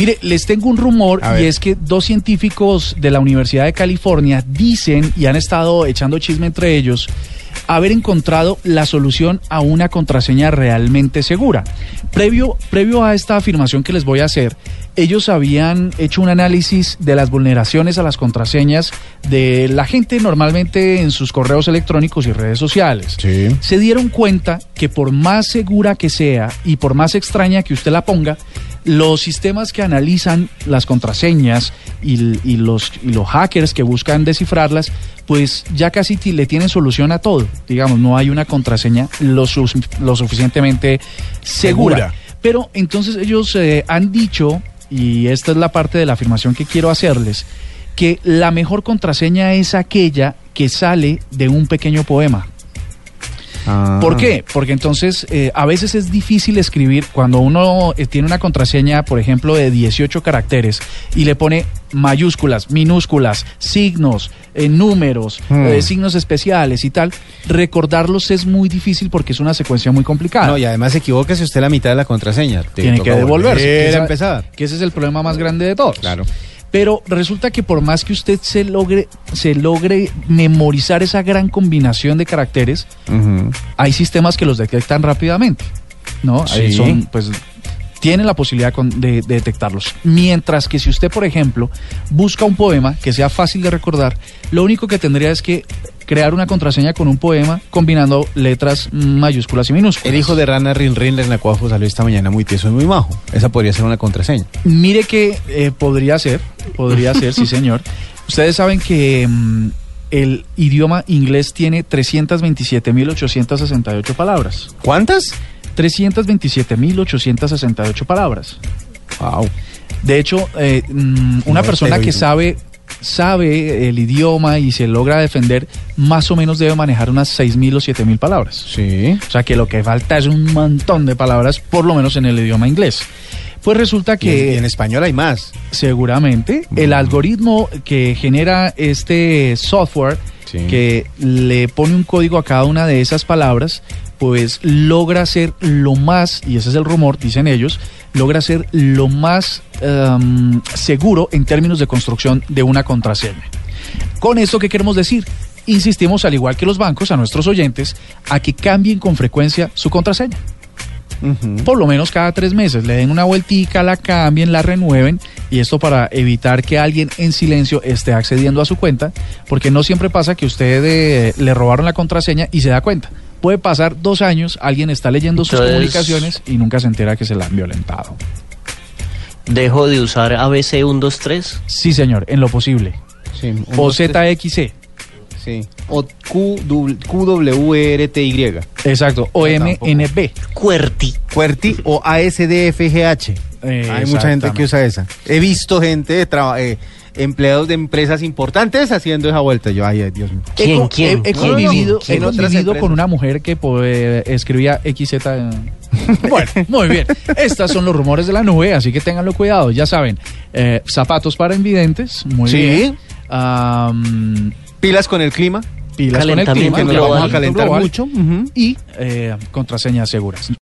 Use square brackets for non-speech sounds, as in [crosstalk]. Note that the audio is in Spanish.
Mire, les tengo un rumor y es que dos científicos de la Universidad de California dicen y han estado echando chisme entre ellos haber encontrado la solución a una contraseña realmente segura. Previo, previo a esta afirmación que les voy a hacer, ellos habían hecho un análisis de las vulneraciones a las contraseñas de la gente normalmente en sus correos electrónicos y redes sociales. Se dieron cuenta que por más segura que sea y por más extraña que usted la ponga, los sistemas que analizan las contraseñas y, los, los hackers que buscan descifrarlas, pues ya casi le tienen solución a todo. Digamos, no hay una contraseña lo, lo suficientemente segura. Pero entonces ellos eh, han dicho, y esta es la parte de la afirmación que quiero hacerles, que la mejor contraseña es aquella que sale de un pequeño poema. Ah. ¿Por qué? Porque entonces eh, a veces es difícil escribir cuando uno eh, tiene una contraseña, por ejemplo, de 18 caracteres y le pone mayúsculas, minúsculas, signos, eh, números, hmm. signos especiales y tal, recordarlos es muy difícil porque es una secuencia muy complicada. No, y además se equivoca si usted la mitad de la contraseña. Tiene que devolverse. empezar. Que ese es el problema más grande de todos. Claro. Pero resulta que por más que usted se logre, se logre memorizar esa gran combinación de caracteres, hay sistemas que los detectan rápidamente. ¿No? Ahí son, pues, tienen la posibilidad de, detectarlos. Mientras que si usted, por ejemplo, busca un poema que sea fácil de recordar, lo único que tendría es que crear una contraseña con un poema combinando letras mayúsculas y minúsculas. El hijo de Rana Rin Rin Cuajo salió esta mañana muy tieso y muy majo. Esa podría ser una contraseña. Mire que eh, podría ser, podría ser, sí señor. [laughs] Ustedes saben que mm, el idioma inglés tiene 327.868 palabras. ¿Cuántas? 327.868 palabras. Wow. De hecho, eh, mm, una persona que sabe sabe el idioma y se logra defender, más o menos debe manejar unas 6.000 o 7.000 palabras. Sí. O sea que lo que falta es un montón de palabras, por lo menos en el idioma inglés. Pues resulta que... Y en español hay más. Seguramente. El algoritmo que genera este software, que le pone un código a cada una de esas palabras, pues logra ser lo más, y ese es el rumor, dicen ellos, logra ser lo más em, seguro en términos de construcción de una contraseña. Con esto, ¿qué queremos decir? Insistimos, al igual que los bancos, a nuestros oyentes, a que cambien con frecuencia su contraseña. Por lo menos cada tres meses, le den una vueltica, la cambien, la renueven y esto para evitar que alguien en silencio esté accediendo a su cuenta, porque no siempre pasa que usted eh, le robaron la contraseña y se da cuenta puede pasar dos años, alguien está leyendo sus comunicaciones y nunca se entera que se la han violentado. ¿Dejo de usar ABC 123? Sí, señor, en lo posible. Sí, o ZXC. Sí. O QWRTY. Exacto. O MNB. QWERTY. QWERTY o ASDFGH. Hay mucha gente que usa esa. He visto gente eh, empleados de empresas importantes haciendo esa vuelta. Yo, ay, Dios mío. ¿Quién, quién? He, convivido, con una mujer que pues, escribía XZ. [laughs] bueno, [laughs] muy bien. Estos son los rumores de la nube, así que ténganlo cuidado. Ya saben, eh, zapatos para invidentes, muy sí. bien. Pilas con el clima. Pilas con el clima, que no lo vamos a calentar mucho. Y eh, contraseñas seguras.